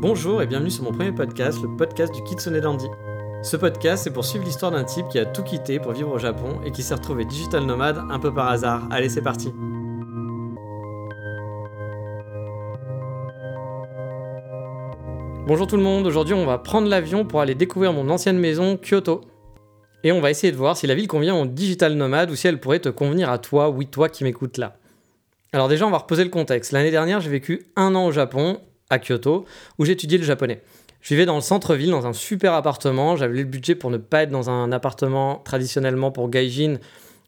Bonjour et bienvenue sur mon premier podcast, le podcast du Kitsune Dandy. Ce podcast, c'est pour suivre l'histoire d'un type qui a tout quitté pour vivre au Japon et qui s'est retrouvé digital nomade un peu par hasard. Allez, c'est parti. Bonjour tout le monde, aujourd'hui on va prendre l'avion pour aller découvrir mon ancienne maison, Kyoto. Et on va essayer de voir si la ville convient au digital nomade ou si elle pourrait te convenir à toi, oui toi qui m'écoutes là. Alors déjà on va reposer le contexte. L'année dernière j'ai vécu un an au Japon à Kyoto, où j'étudiais le japonais. Je vivais dans le centre-ville, dans un super appartement. J'avais le budget pour ne pas être dans un appartement traditionnellement pour gaijin,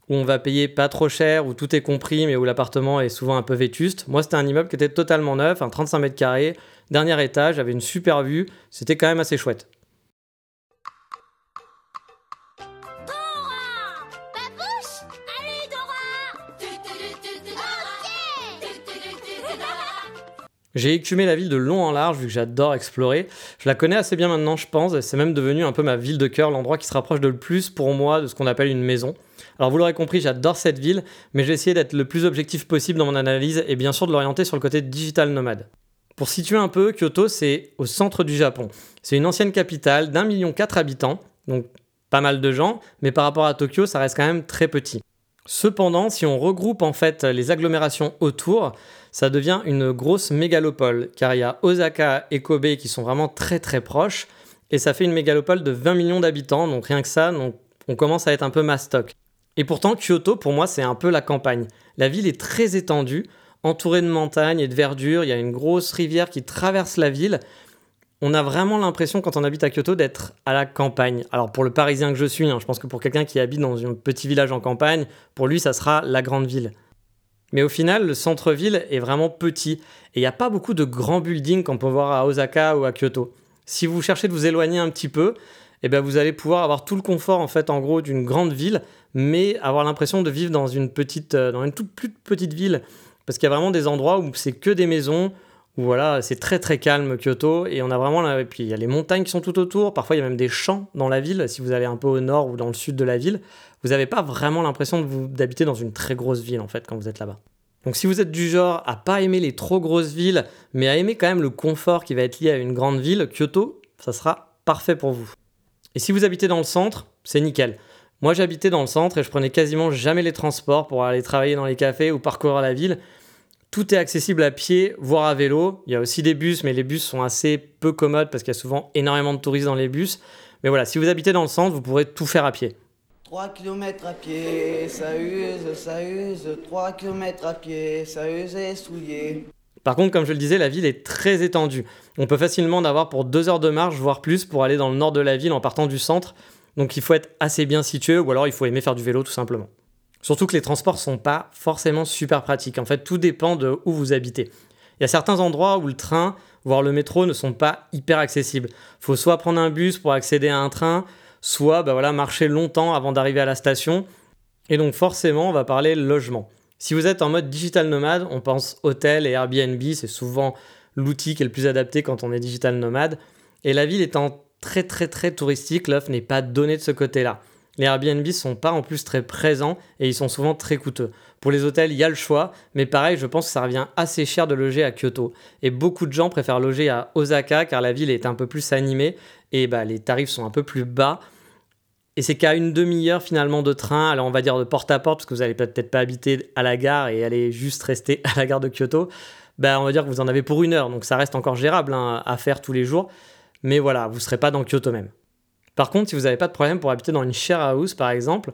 où on va payer pas trop cher, où tout est compris, mais où l'appartement est souvent un peu vétuste. Moi, c'était un immeuble qui était totalement neuf, un 35 mètres carrés, dernier étage, j'avais une super vue. C'était quand même assez chouette. J'ai écumé la ville de long en large vu que j'adore explorer. Je la connais assez bien maintenant, je pense, c'est même devenu un peu ma ville de cœur, l'endroit qui se rapproche de le plus pour moi de ce qu'on appelle une maison. Alors vous l'aurez compris, j'adore cette ville, mais j'ai essayé d'être le plus objectif possible dans mon analyse et bien sûr de l'orienter sur le côté digital nomade. Pour situer un peu, Kyoto, c'est au centre du Japon. C'est une ancienne capitale d'un million quatre habitants, donc pas mal de gens, mais par rapport à Tokyo, ça reste quand même très petit. Cependant, si on regroupe en fait les agglomérations autour, ça devient une grosse mégalopole, car il y a Osaka et Kobe qui sont vraiment très très proches, et ça fait une mégalopole de 20 millions d'habitants, donc rien que ça, on commence à être un peu mastoc. Et pourtant, Kyoto, pour moi, c'est un peu la campagne. La ville est très étendue, entourée de montagnes et de verdure, il y a une grosse rivière qui traverse la ville, on a vraiment l'impression quand on habite à Kyoto d'être à la campagne. Alors pour le Parisien que je suis, hein, je pense que pour quelqu'un qui habite dans un petit village en campagne, pour lui ça sera la grande ville. Mais au final, le centre-ville est vraiment petit et il n'y a pas beaucoup de grands buildings qu'on peut voir à Osaka ou à Kyoto. Si vous cherchez de vous éloigner un petit peu, eh bien vous allez pouvoir avoir tout le confort en fait en gros d'une grande ville, mais avoir l'impression de vivre dans une petite, euh, dans une toute plus petite ville, parce qu'il y a vraiment des endroits où c'est que des maisons, voilà, c'est très très calme Kyoto et on a vraiment et puis il y a les montagnes qui sont tout autour, parfois il y a même des champs dans la ville, si vous allez un peu au nord ou dans le sud de la ville, vous n'avez pas vraiment l'impression d'habiter dans une très grosse ville en fait quand vous êtes là-bas. Donc si vous êtes du genre à pas aimer les trop grosses villes, mais à aimer quand même le confort qui va être lié à une grande ville, Kyoto, ça sera parfait pour vous. Et si vous habitez dans le centre, c'est nickel. Moi j'habitais dans le centre et je prenais quasiment jamais les transports pour aller travailler dans les cafés ou parcourir la ville tout est accessible à pied, voire à vélo. Il y a aussi des bus, mais les bus sont assez peu commodes parce qu'il y a souvent énormément de touristes dans les bus. Mais voilà, si vous habitez dans le centre, vous pourrez tout faire à pied. 3 km à pied, ça use, ça use, 3 km à pied, ça use et souillé. Par contre, comme je le disais, la ville est très étendue. On peut facilement en avoir pour 2 heures de marche, voire plus, pour aller dans le nord de la ville en partant du centre. Donc il faut être assez bien situé, ou alors il faut aimer faire du vélo tout simplement. Surtout que les transports sont pas forcément super pratiques. En fait, tout dépend de où vous habitez. Il y a certains endroits où le train, voire le métro, ne sont pas hyper accessibles. Faut soit prendre un bus pour accéder à un train, soit bah voilà, marcher longtemps avant d'arriver à la station. Et donc forcément, on va parler logement. Si vous êtes en mode digital nomade, on pense hôtel et Airbnb, c'est souvent l'outil qui est le plus adapté quand on est digital nomade. Et la ville étant très très très touristique, l'offre n'est pas donnée de ce côté-là. Les Airbnb sont pas en plus très présents et ils sont souvent très coûteux. Pour les hôtels, il y a le choix, mais pareil, je pense que ça revient assez cher de loger à Kyoto. Et beaucoup de gens préfèrent loger à Osaka car la ville est un peu plus animée et bah, les tarifs sont un peu plus bas. Et c'est qu'à une demi-heure finalement de train, alors on va dire de porte à porte, parce que vous n'allez peut-être pas habiter à la gare et aller juste rester à la gare de Kyoto, bah, on va dire que vous en avez pour une heure, donc ça reste encore gérable hein, à faire tous les jours. Mais voilà, vous ne serez pas dans Kyoto même. Par contre, si vous n'avez pas de problème pour habiter dans une share house, par exemple,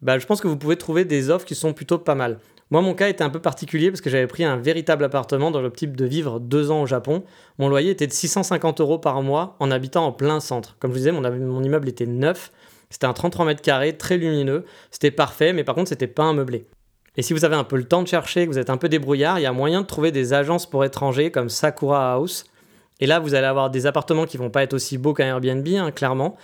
bah, je pense que vous pouvez trouver des offres qui sont plutôt pas mal. Moi, mon cas était un peu particulier parce que j'avais pris un véritable appartement dans l'optique de vivre deux ans au Japon. Mon loyer était de 650 euros par mois en habitant en plein centre. Comme je vous disais, mon, immeuble était neuf. C'était un 33 mètres carrés, très lumineux. C'était parfait, mais par contre, c'était pas un meublé. Et si vous avez un peu le temps de chercher, que vous êtes un peu débrouillard, il y a moyen de trouver des agences pour étrangers comme Sakura House et là, vous allez avoir des appartements qui vont pas être aussi beaux qu'un Airbnb, hein, clairement.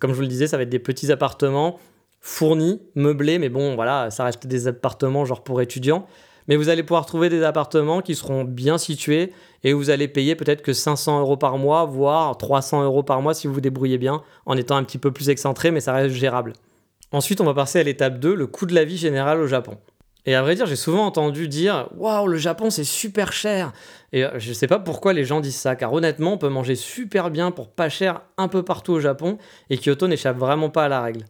Comme je vous le disais, ça va être des petits appartements fournis, meublés, mais bon, voilà, ça reste des appartements genre pour étudiants. Mais vous allez pouvoir trouver des appartements qui seront bien situés et vous allez payer peut-être que 500 euros par mois, voire 300 euros par mois si vous vous débrouillez bien, en étant un petit peu plus excentré, mais ça reste gérable. Ensuite, on va passer à l'étape 2, le coût de la vie général au Japon. Et à vrai dire, j'ai souvent entendu dire Waouh, le Japon c'est super cher Et euh, je sais pas pourquoi les gens disent ça, car honnêtement, on peut manger super bien pour pas cher un peu partout au Japon, et Kyoto n'échappe vraiment pas à la règle.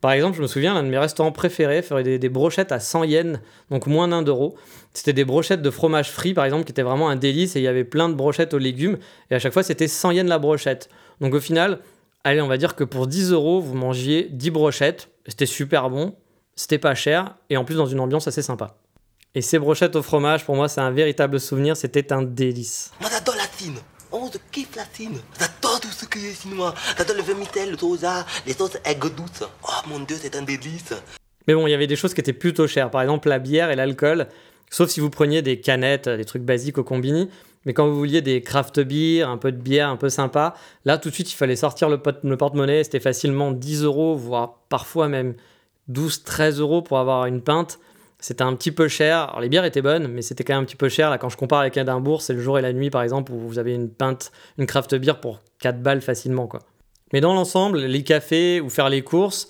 Par exemple, je me souviens, l'un de mes restaurants préférés ferait des, brochettes à 100 yens, donc moins d'un euro. C'était des brochettes de fromage frit, par exemple, qui étaient vraiment un délice, et il y avait plein de brochettes aux légumes, et à chaque fois c'était 100 yens la brochette. Donc au final, allez, on va dire que pour 10 euros, vous mangiez 10 brochettes, c'était super bon, c'était pas cher et en plus dans une ambiance assez sympa. Et ces brochettes au fromage, pour moi, c'est un véritable souvenir, c'était un délice. Moi j'adore la Chine, on se kiffe la Chine. J'adore tout ce qui est chinois. J'adore le vermicelle, le soja, les sauces aigres douces. Oh mon dieu, c'est un délice. Mais bon, il y avait des choses qui étaient plutôt chères, par exemple la bière et l'alcool. Sauf si vous preniez des canettes, des trucs basiques au combini. Mais quand vous vouliez des craft beer, un peu de bière un peu sympa, là tout de suite il fallait sortir le, le porte-monnaie. C'était facilement 10 euros, voire parfois même 12-13 euros pour avoir une pinte. C'était un petit peu cher. Alors, les bières étaient bonnes, mais c'était quand même un petit peu cher. Là, quand je compare avec Edimbourg, c'est le jour et la nuit, par exemple, où vous avez une pinte, une craft beer pour 4 balles facilement, quoi. Mais dans l'ensemble, les cafés ou faire les courses,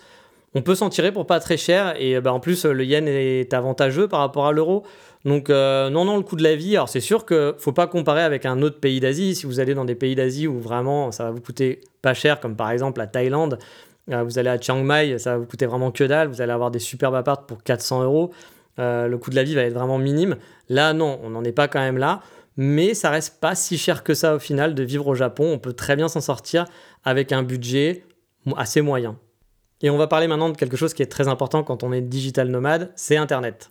on peut s'en tirer pour pas très cher. Et bah, en plus, le yen est avantageux par rapport à l'euro. Donc, euh, non, non, le coût de la vie. Alors, c'est sûr qu'il faut pas comparer avec un autre pays d'Asie. Si vous allez dans des pays d'Asie où vraiment ça va vous coûter pas cher, comme par exemple la Thaïlande, vous allez à Chiang Mai, ça va vous coûter vraiment que dalle. Vous allez avoir des superbes apparts pour 400 euros. Euh, le coût de la vie va être vraiment minime. Là, non, on n'en est pas quand même là. Mais ça reste pas si cher que ça au final de vivre au Japon. On peut très bien s'en sortir avec un budget assez moyen. Et on va parler maintenant de quelque chose qui est très important quand on est digital nomade, c'est Internet.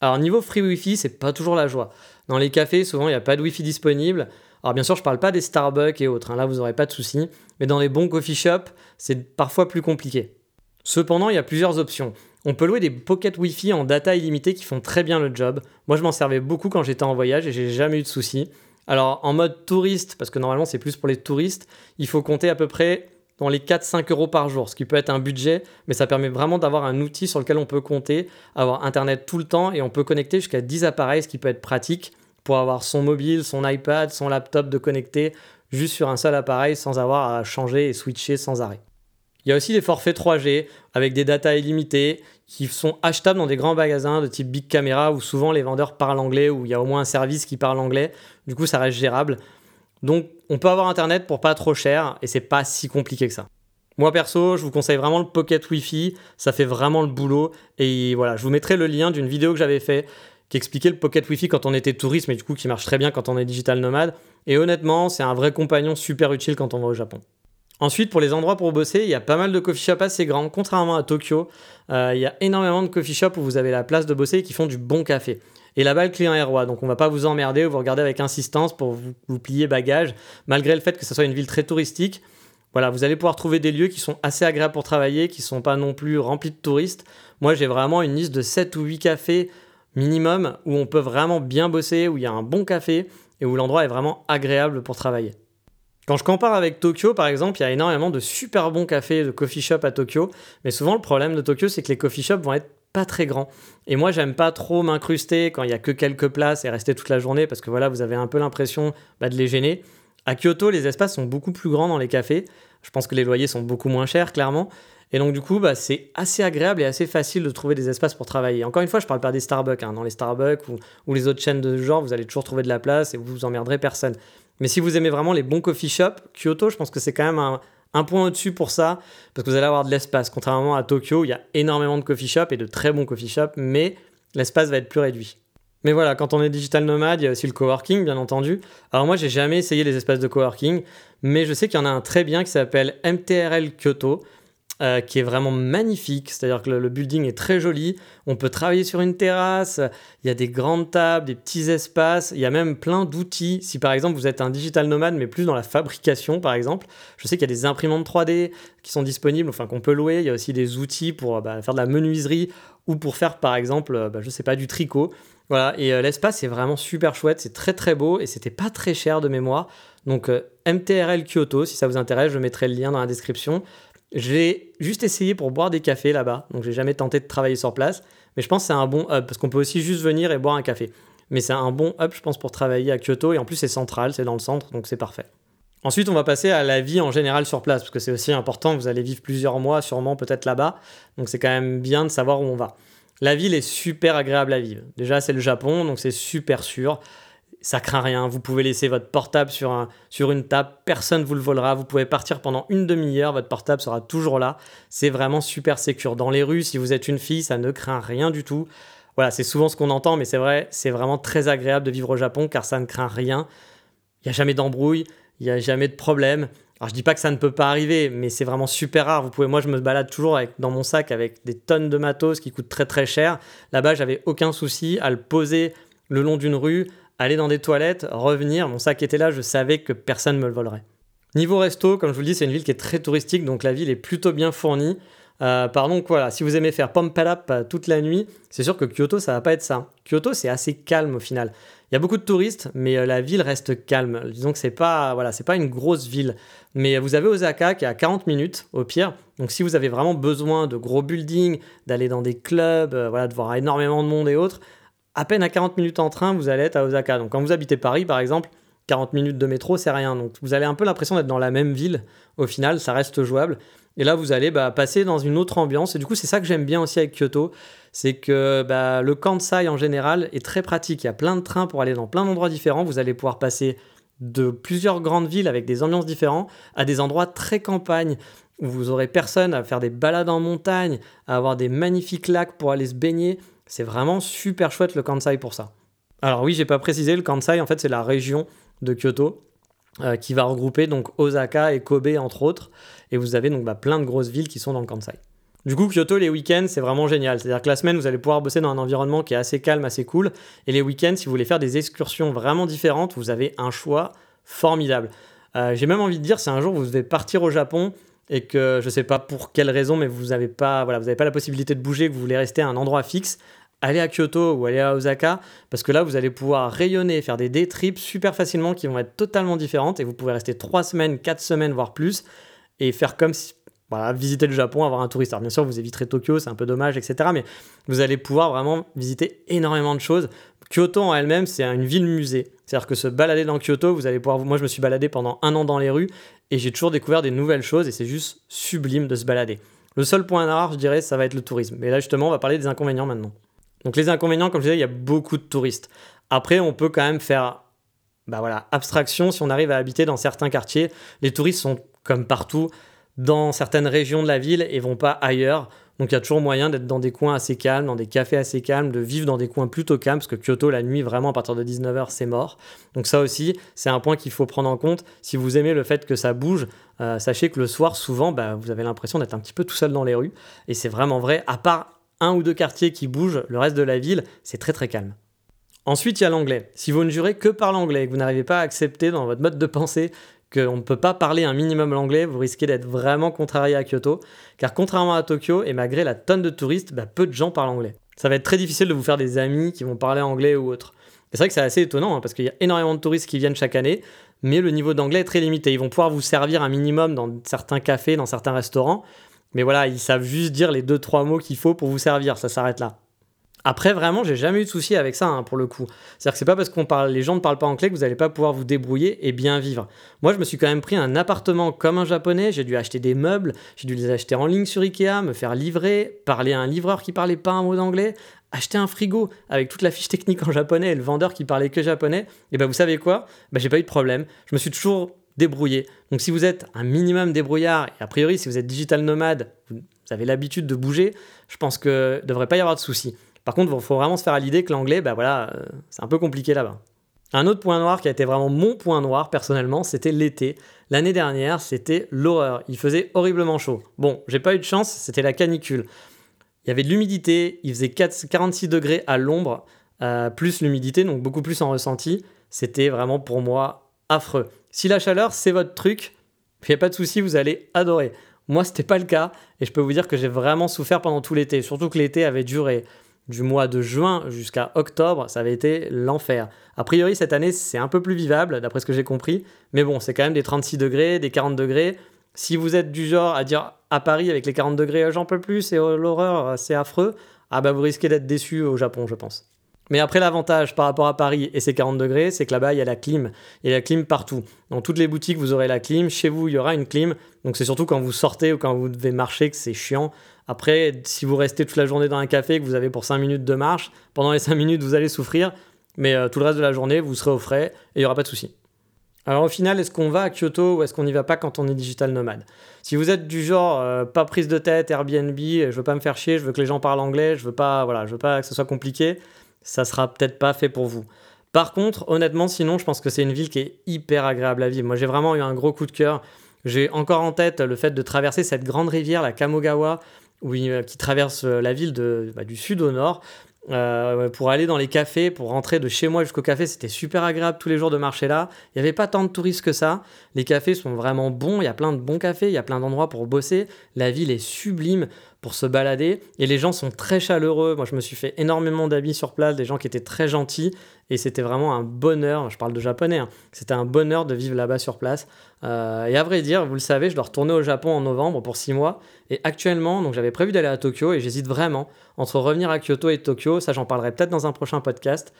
Alors niveau free Wi-Fi, c'est pas toujours la joie. Dans les cafés, souvent il n'y a pas de Wi-Fi disponible. Alors bien sûr, je parle pas des Starbucks et autres, hein. là vous n'aurez pas de soucis, mais dans les bons coffee shops, c'est parfois plus compliqué. Cependant, il y a plusieurs options. On peut louer des pocket Wi-Fi en data illimitée qui font très bien le job. Moi, je m'en servais beaucoup quand j'étais en voyage et j'ai jamais eu de soucis. Alors, en mode touriste, parce que normalement c'est plus pour les touristes, il faut compter à peu près dans les 4-5 euros par jour, ce qui peut être un budget, mais ça permet vraiment d'avoir un outil sur lequel on peut compter, avoir Internet tout le temps et on peut connecter jusqu'à 10 appareils, ce qui peut être pratique pour avoir son mobile, son iPad, son laptop de connecter juste sur un seul appareil sans avoir à changer et switcher sans arrêt. Il y a aussi des forfaits 3G avec des datas illimitées qui sont achetables dans des grands magasins de type Big Camera où souvent les vendeurs parlent anglais ou il y a au moins un service qui parle anglais. Du coup, ça reste gérable. Donc, on peut avoir internet pour pas trop cher et c'est pas si compliqué que ça. Moi perso, je vous conseille vraiment le Pocket Wi-Fi, ça fait vraiment le boulot et voilà, je vous mettrai le lien d'une vidéo que j'avais fait qui expliquait le Pocket Wi-Fi quand on était touriste, mais du coup qui marche très bien quand on est digital nomade. Et honnêtement, c'est un vrai compagnon super utile quand on va au Japon. Ensuite, pour les endroits pour bosser, il y a pas mal de coffee shops assez grands. Contrairement à Tokyo, euh, il y a énormément de coffee shops où vous avez la place de bosser et qui font du bon café. Et là-bas, le client est roi, donc on va pas vous emmerder ou vous regarder avec insistance pour vous, plier bagage, malgré le fait que ce soit une ville très touristique. Voilà, vous allez pouvoir trouver des lieux qui sont assez agréables pour travailler, qui sont pas non plus remplis de touristes. Moi, j'ai vraiment une liste de 7 ou 8 cafés minimum où on peut vraiment bien bosser, où il y a un bon café et où l'endroit est vraiment agréable pour travailler. Quand je compare avec Tokyo, par exemple, il y a énormément de super bons cafés, de coffee shop à Tokyo, mais souvent le problème de Tokyo, c'est que les coffee shops vont être pas très grands. Et moi, j'aime pas trop m'incruster quand il y a que quelques places et rester toute la journée parce que voilà, vous avez un peu l'impression bah, de les gêner. À Kyoto, les espaces sont beaucoup plus grands dans les cafés. Je pense que les loyers sont beaucoup moins chers, clairement. Et donc, du coup, bah, c'est assez agréable et assez facile de trouver des espaces pour travailler. Encore une fois, je parle pas des Starbucks. Hein. Dans les Starbucks ou, les autres chaînes de ce genre, vous allez toujours trouver de la place et vous vous emmerderez personne. Mais si vous aimez vraiment les bons coffee shops, Kyoto, je pense que c'est quand même un, un point au-dessus pour ça, parce que vous allez avoir de l'espace. Contrairement à Tokyo, il y a énormément de coffee shops et de très bons coffee shops, mais l'espace va être plus réduit. Mais voilà, quand on est digital nomade, il y a aussi le coworking, bien entendu. Alors moi, j'ai jamais essayé les espaces de coworking, mais je sais qu'il y en a un très bien qui s'appelle MTRL Kyoto. Euh, qui est vraiment magnifique. C'est-à-dire que le, building est très joli. On peut travailler sur une terrasse. Il y a des grandes tables, des petits espaces. Il y a même plein d'outils. Si par exemple vous êtes un digital nomade, mais plus dans la fabrication, par exemple, je sais qu'il y a des imprimantes 3D qui sont disponibles, enfin qu'on peut louer. Il y a aussi des outils pour bah, faire de la menuiserie ou pour faire par exemple, euh, bah, je sais pas, du tricot. Voilà, et euh, l'espace est vraiment super chouette, c'est très très beau et c'était pas très cher de mémoire. Donc MTRL Kyoto, si ça vous intéresse, je mettrai le lien dans la description. J'ai juste essayé pour boire des cafés là-bas, donc j'ai jamais tenté de travailler sur place, mais je pense que c'est un bon hub, parce qu'on peut aussi juste venir et boire un café. Mais c'est un bon hub, je pense, pour travailler à Kyoto, et en plus c'est central, c'est dans le centre, donc c'est parfait. Ensuite, on va passer à la vie en général sur place, parce que c'est aussi important, vous allez vivre plusieurs mois sûrement peut-être là-bas, donc c'est quand même bien de savoir où on va. La ville est super agréable à vivre. Déjà, c'est le Japon, donc c'est super sûr. Ça craint rien. Vous pouvez laisser votre portable sur, un, sur une table, personne ne vous le volera. Vous pouvez partir pendant une demi-heure, votre portable sera toujours là. C'est vraiment super sécur. Dans les rues, si vous êtes une fille, ça ne craint rien du tout. Voilà, c'est souvent ce qu'on entend, mais c'est vrai, c'est vraiment très agréable de vivre au Japon car ça ne craint rien. Il n'y a jamais d'embrouille, il n'y a jamais de problème. Alors je dis pas que ça ne peut pas arriver, mais c'est vraiment super rare. Vous pouvez, moi je me balade toujours avec, dans mon sac avec des tonnes de matos qui coûtent très très cher. Là-bas, j'avais aucun souci à le poser le long d'une rue, aller dans des toilettes, revenir. Mon sac était là, je savais que personne ne me le volerait. Niveau resto, comme je vous le dis, c'est une ville qui est très touristique, donc la ville est plutôt bien fournie. Euh, pardon, voilà, si vous aimez faire Pampalap euh, toute la nuit, c'est sûr que Kyoto, ça va pas être ça. Kyoto, c'est assez calme au final. Il y a beaucoup de touristes, mais euh, la ville reste calme. Disons que c'est pas, voilà, c'est pas une grosse ville. Mais vous avez Osaka qui est à 40 minutes au pire. Donc si vous avez vraiment besoin de gros buildings, d'aller dans des clubs, voilà, de voir énormément de monde et autres, à peine à 40 minutes en train, vous allez être à Osaka. Donc quand vous habitez Paris, par exemple, 40 minutes de métro, c'est rien. Donc vous avez un peu l'impression d'être dans la même ville. Au final, ça reste jouable. Et là, vous allez bah, passer dans une autre ambiance. Et du coup, c'est ça que j'aime bien aussi avec Kyoto. C'est que bah, le Kansai en général est très pratique. Il y a plein de trains pour aller dans plein d'endroits différents. Vous allez pouvoir passer de plusieurs grandes villes avec des ambiances différentes à des endroits très campagne où vous aurez personne à faire des balades en montagne, à avoir des magnifiques lacs pour aller se baigner. C'est vraiment super chouette le Kansai pour ça. Alors oui, j'ai pas précisé, le Kansai en fait c'est la région de Kyoto euh, qui va regrouper donc Osaka et Kobe entre autres. Et vous avez donc bah, plein de grosses villes qui sont dans le Kansai. Du coup, Kyoto, les week-ends, c'est vraiment génial. C'est-à-dire que la semaine, vous allez pouvoir bosser dans un environnement qui est assez calme, assez cool. Et les week-ends, si vous voulez faire des excursions vraiment différentes, vous avez un choix formidable. Euh, j'ai même envie de dire, si un jour vous devez partir au Japon et que je ne sais pas pour quelle raison, mais vous n'avez pas, voilà, vous pas la possibilité de bouger, que vous voulez rester à un endroit fixe, allez à Kyoto ou allez à Osaka, parce que là, vous allez pouvoir rayonner, faire des day trips super facilement qui vont être totalement différentes et vous pouvez rester 3 semaines, 4 semaines, voire plus, et faire comme si, voilà, visiter le Japon, avoir un touriste. Alors bien sûr, vous éviterez Tokyo, c'est un peu dommage, etc. Mais vous allez pouvoir vraiment visiter énormément de choses. Kyoto en elle-même, c'est une ville-musée. C'est-à-dire que se balader dans Kyoto, vous allez pouvoir... Moi, je me suis baladé pendant un an dans les rues et j'ai toujours découvert des nouvelles choses et c'est juste sublime de se balader. Le seul point noir, je dirais, ça va être le tourisme. Mais là, justement, on va parler des inconvénients maintenant. Donc les inconvénients, comme je disais, il y a beaucoup de touristes. Après, on peut quand même faire bah voilà, abstraction si on arrive à habiter dans certains quartiers. Les touristes sont comme partout dans certaines régions de la ville et vont pas ailleurs. Donc il y a toujours moyen d'être dans des coins assez calmes, dans des cafés assez calmes, de vivre dans des coins plutôt calmes, parce que Kyoto, la nuit, vraiment à partir de 19h, c'est mort. Donc ça aussi, c'est un point qu'il faut prendre en compte. Si vous aimez le fait que ça bouge, euh, sachez que le soir, souvent, bah, vous avez l'impression d'être un petit peu tout seul dans les rues. Et c'est vraiment vrai, à part un ou deux quartiers qui bougent, le reste de la ville, c'est très très calme. Ensuite, il y a l'anglais. Si vous ne jurez que par l'anglais et que vous n'arrivez pas à accepter dans votre mode de pensée qu'on ne peut pas parler un minimum l'anglais, vous risquez d'être vraiment contrarié à Kyoto, car contrairement à Tokyo, et malgré la tonne de touristes, bah, peu de gens parlent anglais. Ça va être très difficile de vous faire des amis qui vont parler anglais ou autre. C'est vrai que c'est assez étonnant, hein, parce qu'il y a énormément de touristes qui viennent chaque année, mais le niveau d'anglais est très limité. Ils vont pouvoir vous servir un minimum dans certains cafés, dans certains restaurants, mais voilà, ils savent juste dire les deux, trois mots qu'il faut pour vous servir, ça s'arrête là. Après, vraiment, j'ai jamais eu de souci avec ça, hein, pour le coup. C'est-à-dire que c'est pas parce qu'on parle, les gens ne parlent pas anglais que vous n'allez pas pouvoir vous débrouiller et bien vivre. Moi, je me suis quand même pris un appartement comme un japonais, j'ai dû acheter des meubles, j'ai dû les acheter en ligne sur Ikea, me faire livrer, parler à un livreur qui parlait pas un mot d'anglais, acheter un frigo avec toute la fiche technique en japonais et le vendeur qui parlait que japonais. Et ben, vous savez quoi? Ben, j'ai pas eu de problème. Je me suis toujours débrouillé. Donc, si vous êtes un minimum débrouillard, et a priori, si vous êtes digital nomade, vous avez l'habitude de bouger, je pense que ne devrait pas y avoir de soucis. Par contre, il faut vraiment se faire à l'idée que l'anglais, bah voilà, euh, c'est un peu compliqué là-bas. Un autre point noir qui a été vraiment mon point noir personnellement, c'était l'été. L'année dernière, c'était l'horreur. Il faisait horriblement chaud. Bon, j'ai pas eu de chance, c'était la canicule. Il y avait de l'humidité, il faisait 46 degrés à l'ombre, euh, plus l'humidité, donc beaucoup plus en ressenti. C'était vraiment pour moi affreux. Si la chaleur, c'est votre truc, il n'y a pas de souci, vous allez adorer. Moi, c'était pas le cas, et je peux vous dire que j'ai vraiment souffert pendant tout l'été, surtout que l'été avait duré du mois de juin jusqu'à octobre, ça avait été l'enfer. A priori, cette année, c'est un peu plus vivable, d'après ce que j'ai compris. Mais bon, c'est quand même des 36 degrés, des 40 degrés. Si vous êtes du genre à dire à Paris avec les 40 degrés, j'en peux plus, c'est l'horreur, c'est affreux, ah bah vous risquez d'être déçu au Japon, je pense. Mais après, l'avantage par rapport à Paris et ses 40 degrés, c'est que là-bas, il y a la clim. Il y a la clim partout. Dans toutes les boutiques, vous aurez la clim. Chez vous, il y aura une clim. Donc c'est surtout quand vous sortez ou quand vous devez marcher que c'est chiant. Après, si vous restez toute la journée dans un café que vous avez pour 5 minutes de marche, pendant les 5 minutes, vous allez souffrir, mais euh, tout le reste de la journée, vous serez au frais et il n'y aura pas de souci. Alors au final, est-ce qu'on va à Kyoto ou est-ce qu'on n'y va pas quand on est digital nomade? Si vous êtes du genre euh, pas prise de tête, Airbnb, je veux pas me faire chier, je veux que les gens parlent anglais, je veux pas, voilà, je veux pas que ce soit compliqué, ça sera peut-être pas fait pour vous. Par contre, honnêtement, sinon, je pense que c'est une ville qui est hyper agréable à vivre. Moi, j'ai vraiment eu un gros coup de cœur. J'ai encore en tête le fait de traverser cette grande rivière, la Kamogawa, qui traverse euh, la ville bah, du sud au nord. Euh, pour aller dans les cafés, pour rentrer de chez moi jusqu'au café, c'était super agréable tous les jours de marcher là. Il n'y avait pas tant de touristes que ça. Les cafés sont vraiment bons, il y a plein de bons cafés, il y a plein d'endroits pour bosser. La ville est sublime pour se balader et les gens sont très chaleureux. Moi, je me suis fait énormément d'amis sur place, des gens qui étaient très gentils et c'était vraiment un bonheur. Je parle de japonais, hein. c'était un bonheur de vivre là-bas sur place. Euh, et à vrai dire, vous le savez, je dois retourner au Japon en novembre pour six mois et actuellement, donc j'avais prévu d'aller à Tokyo et j'hésite vraiment entre revenir à Kyoto et Tokyo. Ça, j'en parlerai peut-être dans un prochain podcast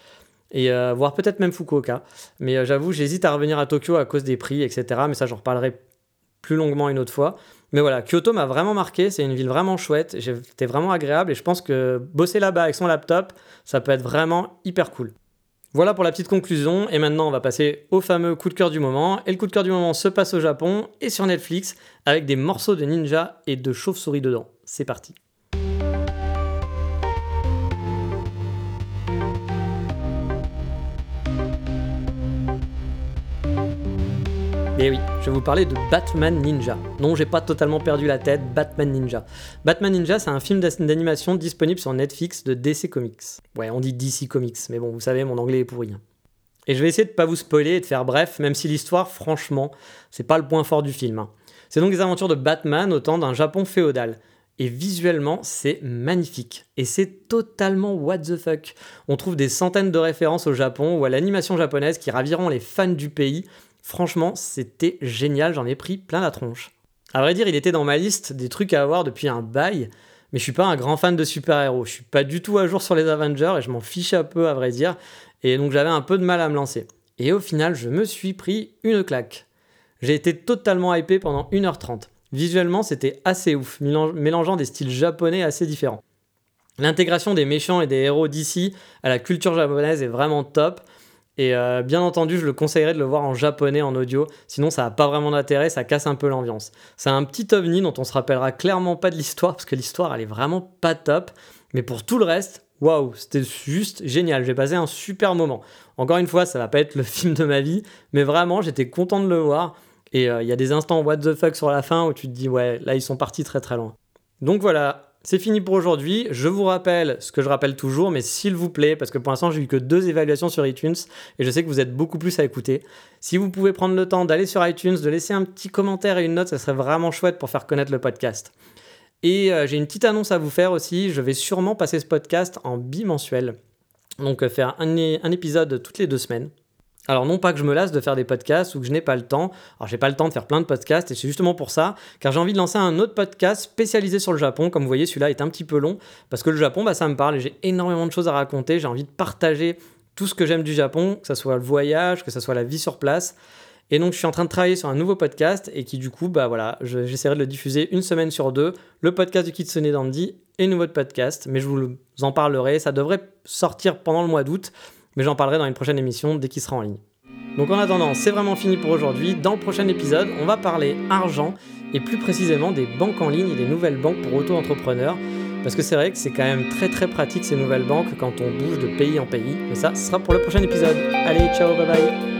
et euh, voir peut-être même Fukuoka. Mais euh, j'avoue, j'hésite à revenir à Tokyo à cause des prix, etc. Mais ça, j'en reparlerai plus longuement une autre fois. Mais voilà, Kyoto m'a vraiment marqué, c'est une ville vraiment chouette, c'était vraiment agréable et je pense que bosser là-bas avec son laptop, ça peut être vraiment hyper cool. Voilà pour la petite conclusion, et maintenant on va passer au fameux coup de cœur du moment. Et le coup de cœur du moment se passe au Japon et sur Netflix avec des morceaux de ninja et de chauve-souris dedans. C'est parti. Et eh oui, je vais vous parler de Batman Ninja. Non, j'ai pas totalement perdu la tête, Batman Ninja. Batman Ninja, c'est un film d'animation disponible sur Netflix de DC Comics. Ouais, on dit DC Comics, mais bon, vous savez, mon anglais est pourri. Hein. Et je vais essayer de pas vous spoiler et de faire bref, même si l'histoire, franchement, c'est pas le point fort du film. Hein. C'est donc les aventures de Batman au temps d'un Japon féodal. Et visuellement, c'est magnifique. Et c'est totalement what the fuck. On trouve des centaines de références au Japon ou à l'animation japonaise qui raviront les fans du pays Franchement, c'était génial, j'en ai pris plein la tronche. À vrai dire, il était dans ma liste des trucs à avoir depuis un bail, mais je suis pas un grand fan de super-héros. Je suis pas du tout à jour sur les Avengers et je m'en fiche un peu, à vrai dire. Et donc j'avais un peu de mal à me lancer. Et au final, je me suis pris une claque. J'ai été totalement hypé pendant 1h30. Visuellement, c'était assez ouf, mélangeant des styles japonais assez différents. L'intégration des méchants et des héros d'ici à la culture japonaise est vraiment top. Et euh, bien entendu, je le conseillerais de le voir en japonais en audio, sinon ça n'a pas vraiment d'intérêt, ça casse un peu l'ambiance. C'est un petit ovni dont on se rappellera clairement pas de l'histoire, parce que l'histoire elle est vraiment pas top, mais pour tout le reste, waouh, c'était juste génial, j'ai passé un super moment. Encore une fois, ça va pas être le film de ma vie, mais vraiment j'étais content de le voir, et euh, il y a des instants what the fuck sur la fin où tu te dis ouais, là ils sont partis très très loin. Donc voilà, c'est fini pour aujourd'hui. Je vous rappelle ce que je rappelle toujours, mais s'il vous plaît, parce que pour l'instant j'ai eu que deux évaluations sur iTunes et je sais que vous êtes beaucoup plus à écouter. Si vous pouvez prendre le temps d'aller sur iTunes, de laisser un petit commentaire et une note, ça serait vraiment chouette pour faire connaître le podcast. Et euh, j'ai une petite annonce à vous faire aussi. Je vais sûrement passer ce podcast en bimensuel. Donc euh, faire un épisode toutes les deux semaines. Alors non pas que je me lasse de faire des podcasts ou que je n'ai pas le temps. Alors j'ai pas le temps de faire plein de podcasts et c'est justement pour ça car j'ai envie de lancer un autre podcast spécialisé sur le Japon. Comme vous voyez, celui-là est un petit peu long parce que le Japon, bah, ça me parle et j'ai énormément de choses à raconter. J'ai envie de partager tout ce que j'aime du Japon, que ce soit le voyage, que ce soit la vie sur place. Et donc je suis en train de travailler sur un nouveau podcast et qui du coup, bah voilà, j'essaierai de le diffuser une semaine sur deux. Le podcast du Kitsune Dandy et nouveau podcast, mais je vous en parlerai. Ça devrait sortir pendant le mois d'août mais j'en parlerai dans une prochaine émission dès qu'il sera en ligne. Donc en attendant, c'est vraiment fini pour aujourd'hui. Dans le prochain épisode, on va parler argent et plus précisément des banques en ligne et des nouvelles banques pour auto-entrepreneurs. Parce que c'est vrai que c'est quand même très très pratique ces nouvelles banques quand on bouge de pays en pays. Mais ça, ce sera pour le prochain épisode. Allez, ciao, bye bye